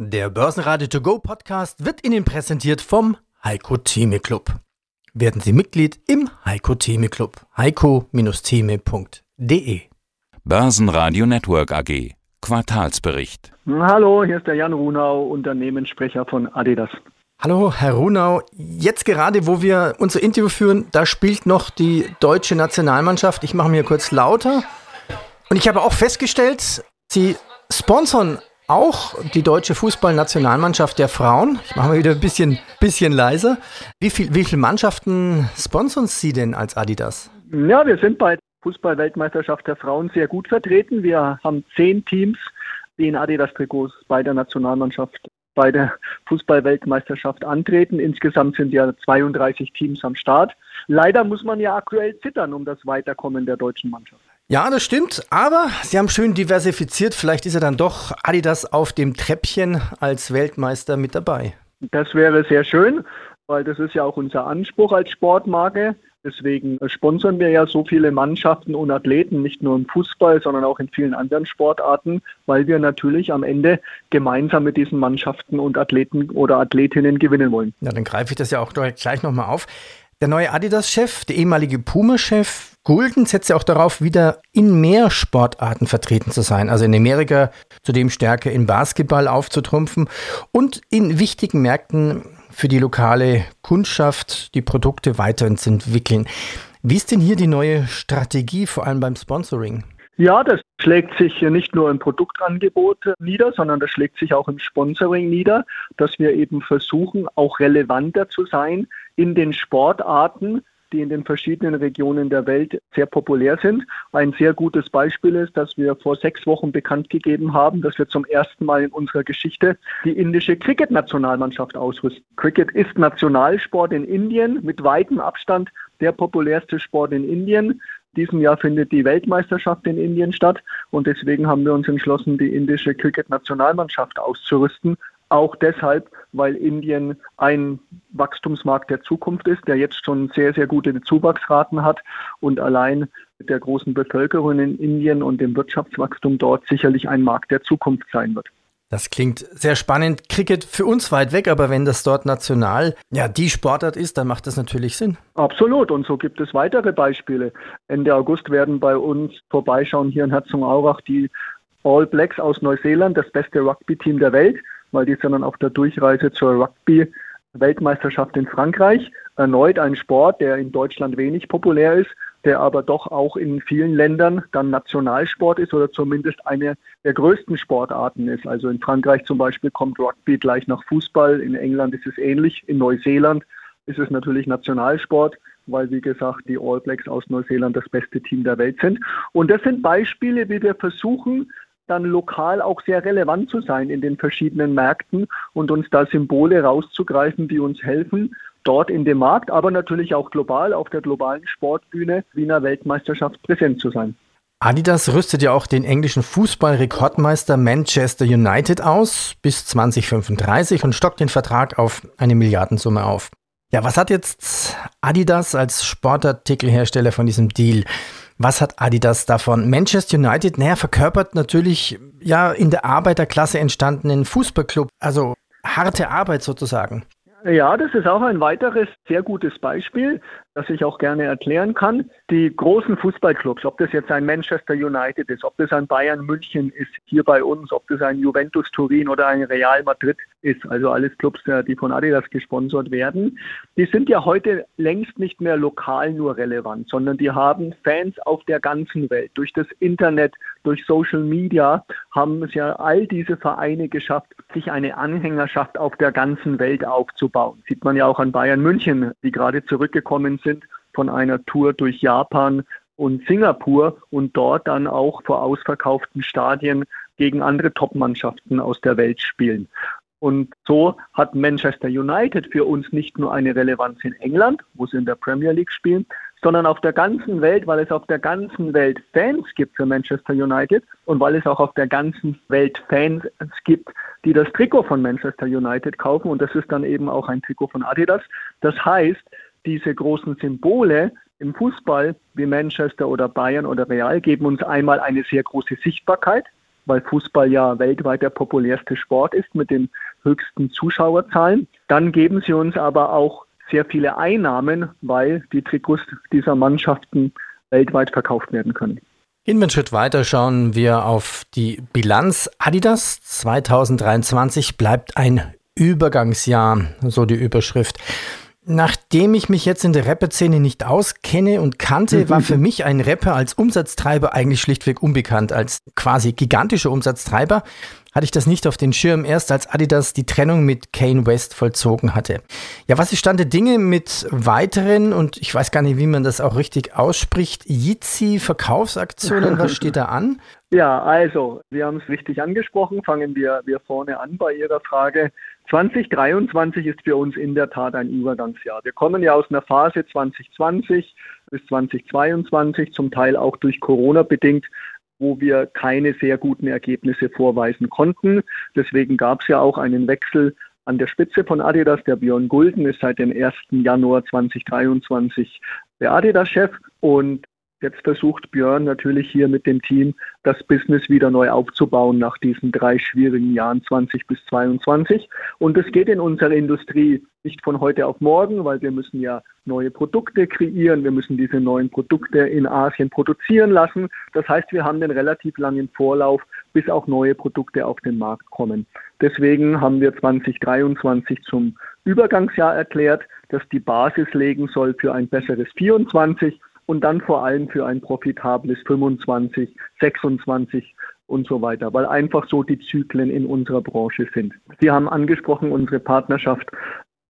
Der Börsenradio To Go Podcast wird Ihnen präsentiert vom Heiko Theme Club. Werden Sie Mitglied im Heiko Theme Club. heiko-theme.de Börsenradio Network AG Quartalsbericht. Hallo, hier ist der Jan Runau, Unternehmenssprecher von Adidas. Hallo, Herr Runau. Jetzt gerade, wo wir unser Interview führen, da spielt noch die deutsche Nationalmannschaft. Ich mache mir kurz lauter. Und ich habe auch festgestellt, Sie sponsern auch die deutsche Fußballnationalmannschaft der Frauen. Ich mache mal wieder ein bisschen, bisschen leiser. Wie, viel, wie viele Mannschaften sponsern Sie denn als Adidas? Ja, wir sind bei der Fußball-Weltmeisterschaft der Frauen sehr gut vertreten. Wir haben zehn Teams, die in Adidas-Trikots bei der Nationalmannschaft bei der Fußball-Weltmeisterschaft antreten. Insgesamt sind ja 32 Teams am Start. Leider muss man ja aktuell zittern um das Weiterkommen der deutschen Mannschaft. Ja, das stimmt, aber Sie haben schön diversifiziert. Vielleicht ist er dann doch Adidas auf dem Treppchen als Weltmeister mit dabei. Das wäre sehr schön, weil das ist ja auch unser Anspruch als Sportmarke. Deswegen sponsern wir ja so viele Mannschaften und Athleten, nicht nur im Fußball, sondern auch in vielen anderen Sportarten, weil wir natürlich am Ende gemeinsam mit diesen Mannschaften und Athleten oder Athletinnen gewinnen wollen. Ja, dann greife ich das ja auch gleich nochmal auf. Der neue Adidas-Chef, der ehemalige Puma-Chef Gulden, setzt ja auch darauf, wieder in mehr Sportarten vertreten zu sein. Also in Amerika zudem stärker in Basketball aufzutrumpfen und in wichtigen Märkten für die lokale Kundschaft die Produkte weiterzuentwickeln. Wie ist denn hier die neue Strategie, vor allem beim Sponsoring? Ja, das schlägt sich nicht nur im Produktangebot nieder, sondern das schlägt sich auch im Sponsoring nieder, dass wir eben versuchen, auch relevanter zu sein in den Sportarten, die in den verschiedenen Regionen der Welt sehr populär sind. Ein sehr gutes Beispiel ist, dass wir vor sechs Wochen bekannt gegeben haben, dass wir zum ersten Mal in unserer Geschichte die indische Cricket-Nationalmannschaft ausrüsten. Cricket ist Nationalsport in Indien, mit weitem Abstand der populärste Sport in Indien. Diesem Jahr findet die Weltmeisterschaft in Indien statt und deswegen haben wir uns entschlossen, die indische Cricket-Nationalmannschaft auszurüsten. Auch deshalb, weil Indien ein Wachstumsmarkt der Zukunft ist, der jetzt schon sehr, sehr gute Zuwachsraten hat und allein mit der großen Bevölkerung in Indien und dem Wirtschaftswachstum dort sicherlich ein Markt der Zukunft sein wird. Das klingt sehr spannend. Cricket für uns weit weg, aber wenn das dort national ja die Sportart ist, dann macht das natürlich Sinn. Absolut. Und so gibt es weitere Beispiele. Ende August werden bei uns vorbeischauen hier in Herzogenaurach die All Blacks aus Neuseeland, das beste Rugby-Team der Welt weil die sind dann auf der Durchreise zur Rugby-Weltmeisterschaft in Frankreich. Erneut ein Sport, der in Deutschland wenig populär ist, der aber doch auch in vielen Ländern dann Nationalsport ist oder zumindest eine der größten Sportarten ist. Also in Frankreich zum Beispiel kommt Rugby gleich nach Fußball, in England ist es ähnlich, in Neuseeland ist es natürlich Nationalsport, weil wie gesagt die All Blacks aus Neuseeland das beste Team der Welt sind. Und das sind Beispiele, wie wir versuchen, dann lokal auch sehr relevant zu sein in den verschiedenen Märkten und uns da Symbole rauszugreifen, die uns helfen, dort in dem Markt, aber natürlich auch global auf der globalen Sportbühne Wiener Weltmeisterschaft präsent zu sein. Adidas rüstet ja auch den englischen Fußballrekordmeister Manchester United aus bis 2035 und stockt den Vertrag auf eine Milliardensumme auf. Ja, was hat jetzt Adidas als Sportartikelhersteller von diesem Deal? Was hat Adidas davon? Manchester United, naja, verkörpert natürlich ja in der Arbeiterklasse entstandenen Fußballclub, also harte Arbeit sozusagen. Ja, das ist auch ein weiteres sehr gutes Beispiel das ich auch gerne erklären kann. Die großen Fußballclubs, ob das jetzt ein Manchester United ist, ob das ein Bayern München ist, hier bei uns, ob das ein Juventus Turin oder ein Real Madrid ist, also alles Clubs, äh, die von Adidas gesponsert werden, die sind ja heute längst nicht mehr lokal nur relevant, sondern die haben Fans auf der ganzen Welt. Durch das Internet, durch Social Media haben es ja all diese Vereine geschafft, sich eine Anhängerschaft auf der ganzen Welt aufzubauen. Sieht man ja auch an Bayern München, die gerade zurückgekommen sind von einer Tour durch Japan und Singapur und dort dann auch vor ausverkauften Stadien gegen andere Top-Mannschaften aus der Welt spielen. Und so hat Manchester United für uns nicht nur eine Relevanz in England, wo sie in der Premier League spielen, sondern auf der ganzen Welt, weil es auf der ganzen Welt Fans gibt für Manchester United und weil es auch auf der ganzen Welt Fans gibt, die das Trikot von Manchester United kaufen. Und das ist dann eben auch ein Trikot von Adidas. Das heißt, diese großen Symbole im Fußball wie Manchester oder Bayern oder Real geben uns einmal eine sehr große Sichtbarkeit, weil Fußball ja weltweit der populärste Sport ist mit den höchsten Zuschauerzahlen. Dann geben sie uns aber auch sehr viele Einnahmen, weil die Trikots dieser Mannschaften weltweit verkauft werden können. Wir einen Schritt weiter, schauen wir auf die Bilanz. Adidas 2023 bleibt ein Übergangsjahr, so die Überschrift. Nachdem ich mich jetzt in der Rapper-Szene nicht auskenne und kannte, war für mich ein Rapper als Umsatztreiber eigentlich schlichtweg unbekannt. Als quasi gigantischer Umsatztreiber hatte ich das nicht auf den Schirm, erst als Adidas die Trennung mit Kane West vollzogen hatte. Ja, was ist Stand der Dinge mit weiteren, und ich weiß gar nicht, wie man das auch richtig ausspricht, Jitsi-Verkaufsaktionen, was steht da an? Ja, also, wir haben es richtig angesprochen. Fangen wir, wir vorne an bei Ihrer Frage. 2023 ist für uns in der Tat ein Übergangsjahr. Wir kommen ja aus einer Phase 2020 bis 2022, zum Teil auch durch Corona bedingt, wo wir keine sehr guten Ergebnisse vorweisen konnten. Deswegen gab es ja auch einen Wechsel an der Spitze von Adidas. Der Björn Gulden ist seit dem 1. Januar 2023 der Adidas-Chef und Jetzt versucht Björn natürlich hier mit dem Team das Business wieder neu aufzubauen nach diesen drei schwierigen Jahren 20 bis 22. Und es geht in unserer Industrie nicht von heute auf morgen, weil wir müssen ja neue Produkte kreieren. Wir müssen diese neuen Produkte in Asien produzieren lassen. Das heißt, wir haben einen relativ langen Vorlauf, bis auch neue Produkte auf den Markt kommen. Deswegen haben wir 2023 zum Übergangsjahr erklärt, das die Basis legen soll für ein besseres 24 und dann vor allem für ein profitables 25, 26 und so weiter, weil einfach so die Zyklen in unserer Branche sind. Sie haben angesprochen unsere Partnerschaft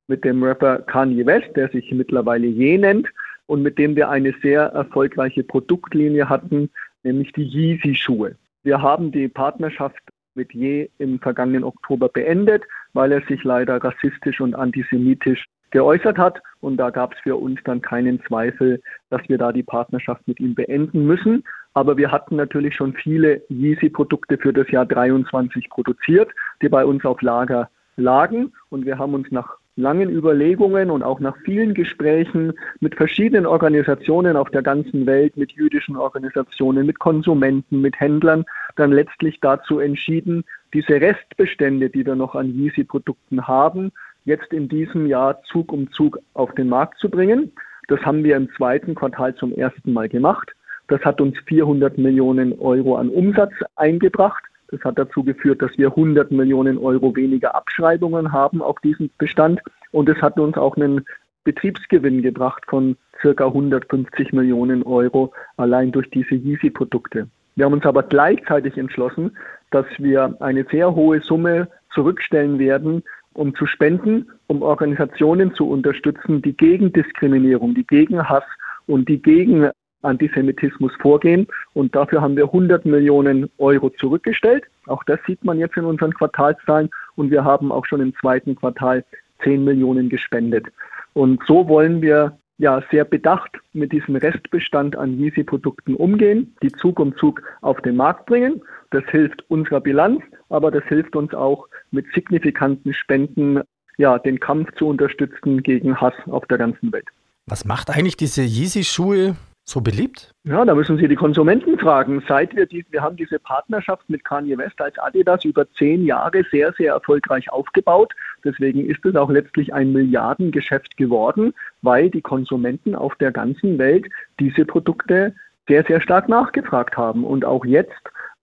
mit dem Rapper Kanye West, der sich mittlerweile Je nennt und mit dem wir eine sehr erfolgreiche Produktlinie hatten, nämlich die Yeezy-Schuhe. Wir haben die Partnerschaft mit Je im vergangenen Oktober beendet, weil er sich leider rassistisch und antisemitisch geäußert hat. Und da gab es für uns dann keinen Zweifel, dass wir da die Partnerschaft mit ihm beenden müssen. Aber wir hatten natürlich schon viele Yeezy-Produkte für das Jahr 23 produziert, die bei uns auf Lager lagen. Und wir haben uns nach langen Überlegungen und auch nach vielen Gesprächen mit verschiedenen Organisationen auf der ganzen Welt, mit jüdischen Organisationen, mit Konsumenten, mit Händlern, dann letztlich dazu entschieden, diese Restbestände, die wir noch an Yeezy-Produkten haben, jetzt in diesem Jahr Zug um Zug auf den Markt zu bringen. Das haben wir im zweiten Quartal zum ersten Mal gemacht. Das hat uns 400 Millionen Euro an Umsatz eingebracht. Das hat dazu geführt, dass wir 100 Millionen Euro weniger Abschreibungen haben auf diesem Bestand. Und es hat uns auch einen Betriebsgewinn gebracht von circa 150 Millionen Euro allein durch diese Yeezy-Produkte. Wir haben uns aber gleichzeitig entschlossen, dass wir eine sehr hohe Summe zurückstellen werden um zu spenden, um Organisationen zu unterstützen, die gegen Diskriminierung, die gegen Hass und die gegen Antisemitismus vorgehen. Und dafür haben wir 100 Millionen Euro zurückgestellt. Auch das sieht man jetzt in unseren Quartalszahlen. Und wir haben auch schon im zweiten Quartal 10 Millionen gespendet. Und so wollen wir ja sehr bedacht mit diesem Restbestand an Yeezy-Produkten umgehen, die Zug um Zug auf den Markt bringen. Das hilft unserer Bilanz, aber das hilft uns auch mit signifikanten Spenden ja, den Kampf zu unterstützen gegen Hass auf der ganzen Welt. Was macht eigentlich diese Yeezy-Schuhe so beliebt? Ja, da müssen Sie die Konsumenten fragen. Seit wir die, wir haben diese Partnerschaft mit Kanye West als Adidas über zehn Jahre sehr, sehr erfolgreich aufgebaut. Deswegen ist es auch letztlich ein Milliardengeschäft geworden, weil die Konsumenten auf der ganzen Welt diese Produkte sehr, sehr stark nachgefragt haben. Und auch jetzt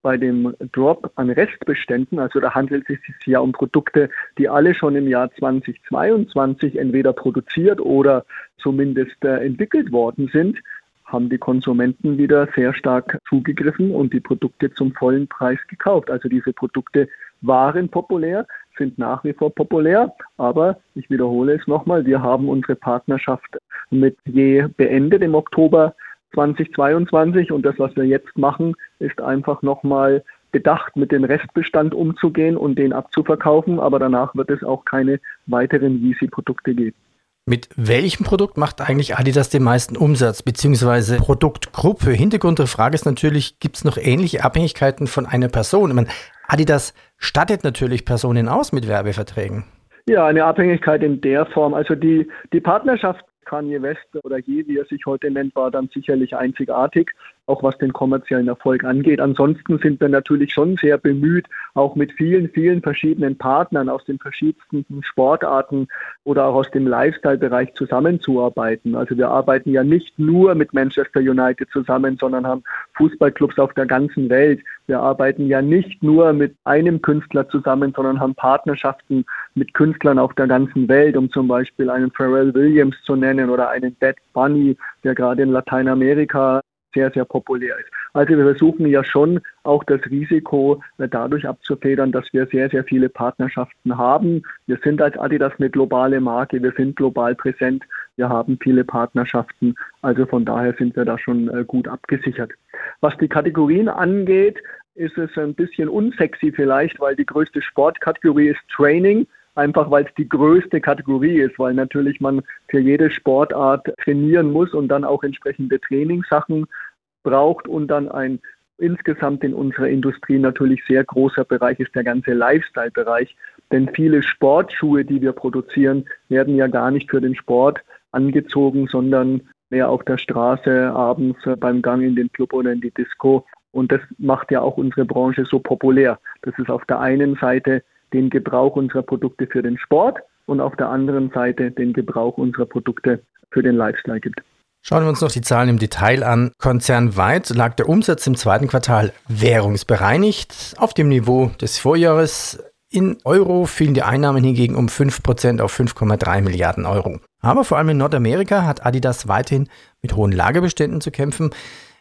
bei dem Drop an Restbeständen, also da handelt es sich ja um Produkte, die alle schon im Jahr 2022 entweder produziert oder zumindest äh, entwickelt worden sind, haben die Konsumenten wieder sehr stark zugegriffen und die Produkte zum vollen Preis gekauft. Also diese Produkte waren populär, sind nach wie vor populär, aber ich wiederhole es nochmal, wir haben unsere Partnerschaft mit Je beendet im Oktober 2022 und das, was wir jetzt machen, ist einfach nochmal bedacht, mit dem Restbestand umzugehen und den abzuverkaufen, aber danach wird es auch keine weiteren Yeezy-Produkte geben. Mit welchem Produkt macht eigentlich Adidas den meisten Umsatz, beziehungsweise Produktgruppe? Hintergrund der Frage ist natürlich, gibt es noch ähnliche Abhängigkeiten von einer Person? Ich meine, Adidas stattet natürlich Personen aus mit Werbeverträgen. Ja, eine Abhängigkeit in der Form. Also die, die Partnerschaft Kanye West oder je, wie er sich heute nennt, war dann sicherlich einzigartig. Auch was den kommerziellen Erfolg angeht. Ansonsten sind wir natürlich schon sehr bemüht, auch mit vielen, vielen verschiedenen Partnern aus den verschiedensten Sportarten oder auch aus dem Lifestyle-Bereich zusammenzuarbeiten. Also wir arbeiten ja nicht nur mit Manchester United zusammen, sondern haben Fußballclubs auf der ganzen Welt. Wir arbeiten ja nicht nur mit einem Künstler zusammen, sondern haben Partnerschaften mit Künstlern auf der ganzen Welt, um zum Beispiel einen Pharrell Williams zu nennen oder einen Bad Bunny, der gerade in Lateinamerika sehr, sehr populär ist. Also wir versuchen ja schon auch das Risiko äh, dadurch abzufedern, dass wir sehr, sehr viele Partnerschaften haben. Wir sind als Adidas eine globale Marke, wir sind global präsent, wir haben viele Partnerschaften. Also von daher sind wir da schon äh, gut abgesichert. Was die Kategorien angeht, ist es ein bisschen unsexy vielleicht, weil die größte Sportkategorie ist Training einfach weil es die größte Kategorie ist, weil natürlich man für jede Sportart trainieren muss und dann auch entsprechende Trainingssachen braucht und dann ein insgesamt in unserer Industrie natürlich sehr großer Bereich ist der ganze Lifestyle-Bereich. Denn viele Sportschuhe, die wir produzieren, werden ja gar nicht für den Sport angezogen, sondern mehr auf der Straße, abends beim Gang in den Club oder in die Disco. Und das macht ja auch unsere Branche so populär. Das ist auf der einen Seite den Gebrauch unserer Produkte für den Sport und auf der anderen Seite den Gebrauch unserer Produkte für den Lifestyle gibt. Schauen wir uns noch die Zahlen im Detail an. Konzernweit lag der Umsatz im zweiten Quartal währungsbereinigt auf dem Niveau des Vorjahres. In Euro fielen die Einnahmen hingegen um 5% auf 5,3 Milliarden Euro. Aber vor allem in Nordamerika hat Adidas weiterhin mit hohen Lagerbeständen zu kämpfen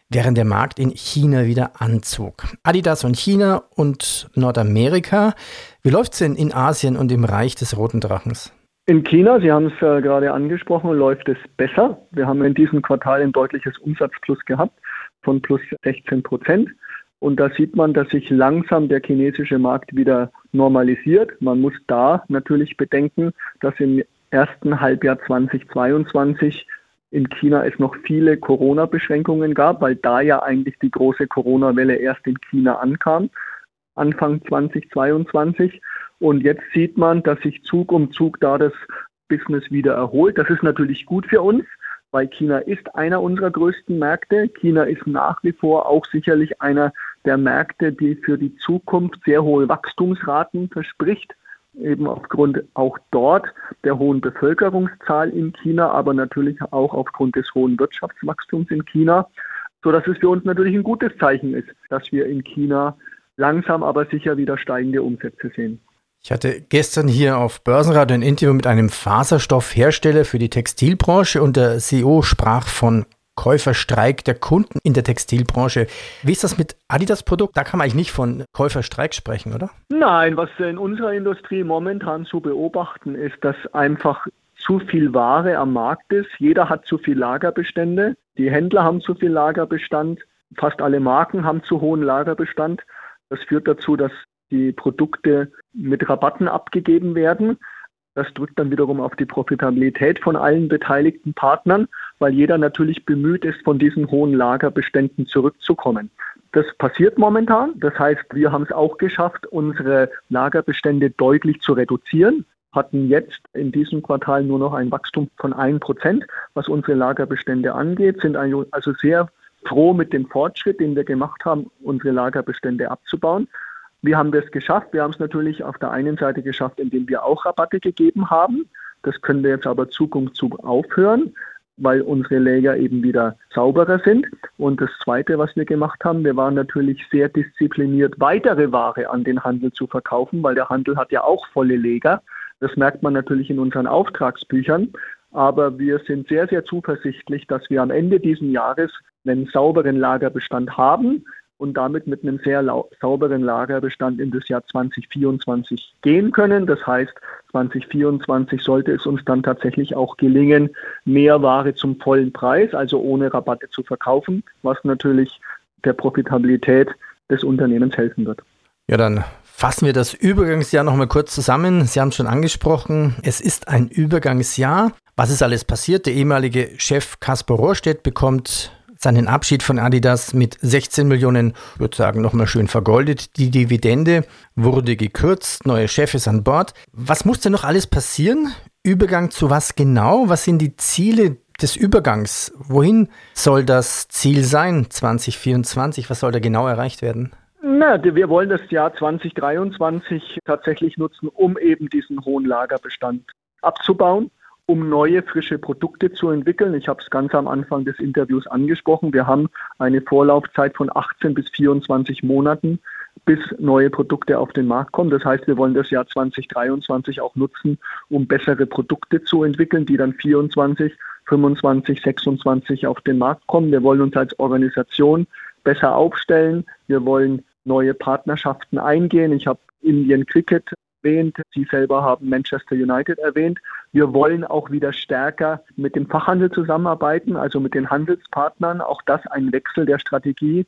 während der Markt in China wieder anzog. Adidas und China und Nordamerika. Wie läuft es denn in Asien und im Reich des Roten Drachens? In China, Sie haben es äh, gerade angesprochen, läuft es besser. Wir haben in diesem Quartal ein deutliches Umsatzplus gehabt von plus 16 Prozent. Und da sieht man, dass sich langsam der chinesische Markt wieder normalisiert. Man muss da natürlich bedenken, dass im ersten Halbjahr 2022 in China es noch viele Corona-Beschränkungen gab, weil da ja eigentlich die große Corona-Welle erst in China ankam, Anfang 2022. Und jetzt sieht man, dass sich Zug um Zug da das Business wieder erholt. Das ist natürlich gut für uns, weil China ist einer unserer größten Märkte. China ist nach wie vor auch sicherlich einer der Märkte, die für die Zukunft sehr hohe Wachstumsraten verspricht eben aufgrund auch dort der hohen Bevölkerungszahl in China, aber natürlich auch aufgrund des hohen Wirtschaftswachstums in China, so dass es für uns natürlich ein gutes Zeichen ist, dass wir in China langsam aber sicher wieder steigende Umsätze sehen. Ich hatte gestern hier auf Börsenradio ein Interview mit einem Faserstoffhersteller für die Textilbranche und der CEO sprach von Käuferstreik der Kunden in der Textilbranche. Wie ist das mit Adidas Produkt? Da kann man eigentlich nicht von Käuferstreik sprechen, oder? Nein, was in unserer Industrie momentan zu beobachten ist, dass einfach zu viel Ware am Markt ist. Jeder hat zu viel Lagerbestände. Die Händler haben zu viel Lagerbestand. Fast alle Marken haben zu hohen Lagerbestand. Das führt dazu, dass die Produkte mit Rabatten abgegeben werden. Das drückt dann wiederum auf die Profitabilität von allen beteiligten Partnern, weil jeder natürlich bemüht ist, von diesen hohen Lagerbeständen zurückzukommen. Das passiert momentan. Das heißt, wir haben es auch geschafft, unsere Lagerbestände deutlich zu reduzieren hatten jetzt in diesem Quartal nur noch ein Wachstum von 1%, was unsere Lagerbestände angeht, sind also sehr froh mit dem Fortschritt, den wir gemacht haben, unsere Lagerbestände abzubauen. Wie haben wir es geschafft? Wir haben es natürlich auf der einen Seite geschafft, indem wir auch Rabatte gegeben haben. Das können wir jetzt aber Zug um Zug aufhören, weil unsere Lager eben wieder sauberer sind. Und das Zweite, was wir gemacht haben, wir waren natürlich sehr diszipliniert, weitere Ware an den Handel zu verkaufen, weil der Handel hat ja auch volle Lager. Das merkt man natürlich in unseren Auftragsbüchern. Aber wir sind sehr, sehr zuversichtlich, dass wir am Ende dieses Jahres einen sauberen Lagerbestand haben, und damit mit einem sehr sauberen Lagerbestand in das Jahr 2024 gehen können. Das heißt, 2024 sollte es uns dann tatsächlich auch gelingen, mehr Ware zum vollen Preis, also ohne Rabatte zu verkaufen, was natürlich der Profitabilität des Unternehmens helfen wird. Ja, dann fassen wir das Übergangsjahr nochmal kurz zusammen. Sie haben es schon angesprochen, es ist ein Übergangsjahr. Was ist alles passiert? Der ehemalige Chef Kaspar Rohrstedt bekommt seinen Abschied von Adidas mit 16 Millionen, würde sagen, nochmal schön vergoldet. Die Dividende wurde gekürzt, neue Chef ist an Bord. Was muss denn noch alles passieren? Übergang zu was genau? Was sind die Ziele des Übergangs. Wohin soll das Ziel sein 2024? Was soll da genau erreicht werden? Na, wir wollen das Jahr 2023 tatsächlich nutzen, um eben diesen hohen Lagerbestand abzubauen, um neue frische Produkte zu entwickeln. Ich habe es ganz am Anfang des Interviews angesprochen. Wir haben eine Vorlaufzeit von 18 bis 24 Monaten, bis neue Produkte auf den Markt kommen. Das heißt, wir wollen das Jahr 2023 auch nutzen, um bessere Produkte zu entwickeln, die dann 24, 25, 26 auf den Markt kommen. Wir wollen uns als Organisation besser aufstellen. Wir wollen neue Partnerschaften eingehen. Ich habe Indian Cricket erwähnt, Sie selber haben Manchester United erwähnt. Wir wollen auch wieder stärker mit dem Fachhandel zusammenarbeiten, also mit den Handelspartnern. Auch das ein Wechsel der Strategie,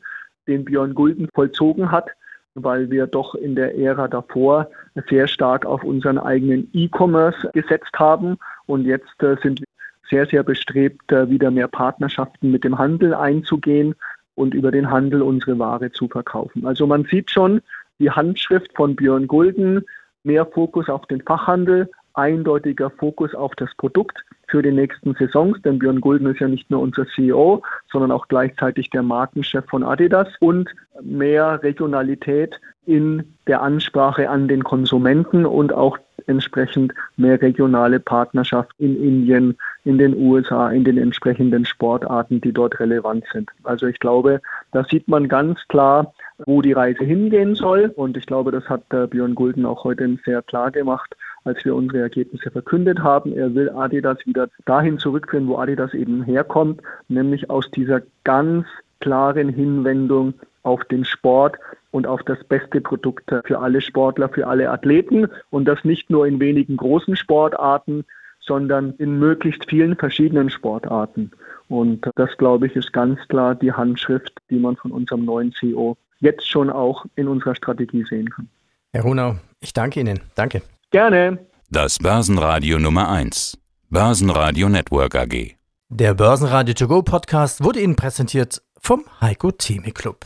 den Björn Gulden vollzogen hat, weil wir doch in der Ära davor sehr stark auf unseren eigenen E-Commerce gesetzt haben. Und jetzt äh, sind wir sehr, sehr bestrebt, äh, wieder mehr Partnerschaften mit dem Handel einzugehen und über den Handel unsere Ware zu verkaufen. Also man sieht schon die Handschrift von Björn Gulden, mehr Fokus auf den Fachhandel, eindeutiger Fokus auf das Produkt für die nächsten Saisons, denn Björn Gulden ist ja nicht nur unser CEO, sondern auch gleichzeitig der Markenchef von Adidas und mehr Regionalität in der Ansprache an den Konsumenten und auch entsprechend mehr regionale Partnerschaft in Indien, in den USA, in den entsprechenden Sportarten, die dort relevant sind. Also ich glaube, da sieht man ganz klar, wo die Reise hingehen soll. Und ich glaube, das hat äh, Björn Gulden auch heute sehr klar gemacht, als wir unsere Ergebnisse verkündet haben. Er will Adidas wieder dahin zurückführen, wo Adidas eben herkommt, nämlich aus dieser ganz klaren Hinwendung auf den Sport und auf das beste Produkt für alle Sportler, für alle Athleten und das nicht nur in wenigen großen Sportarten, sondern in möglichst vielen verschiedenen Sportarten. Und das, glaube ich, ist ganz klar die Handschrift, die man von unserem neuen CEO jetzt schon auch in unserer Strategie sehen kann. Herr Runau, ich danke Ihnen. Danke. Gerne. Das Börsenradio Nummer 1. Börsenradio Network AG. Der Börsenradio To Go Podcast wurde Ihnen präsentiert vom Heiko Theme Club.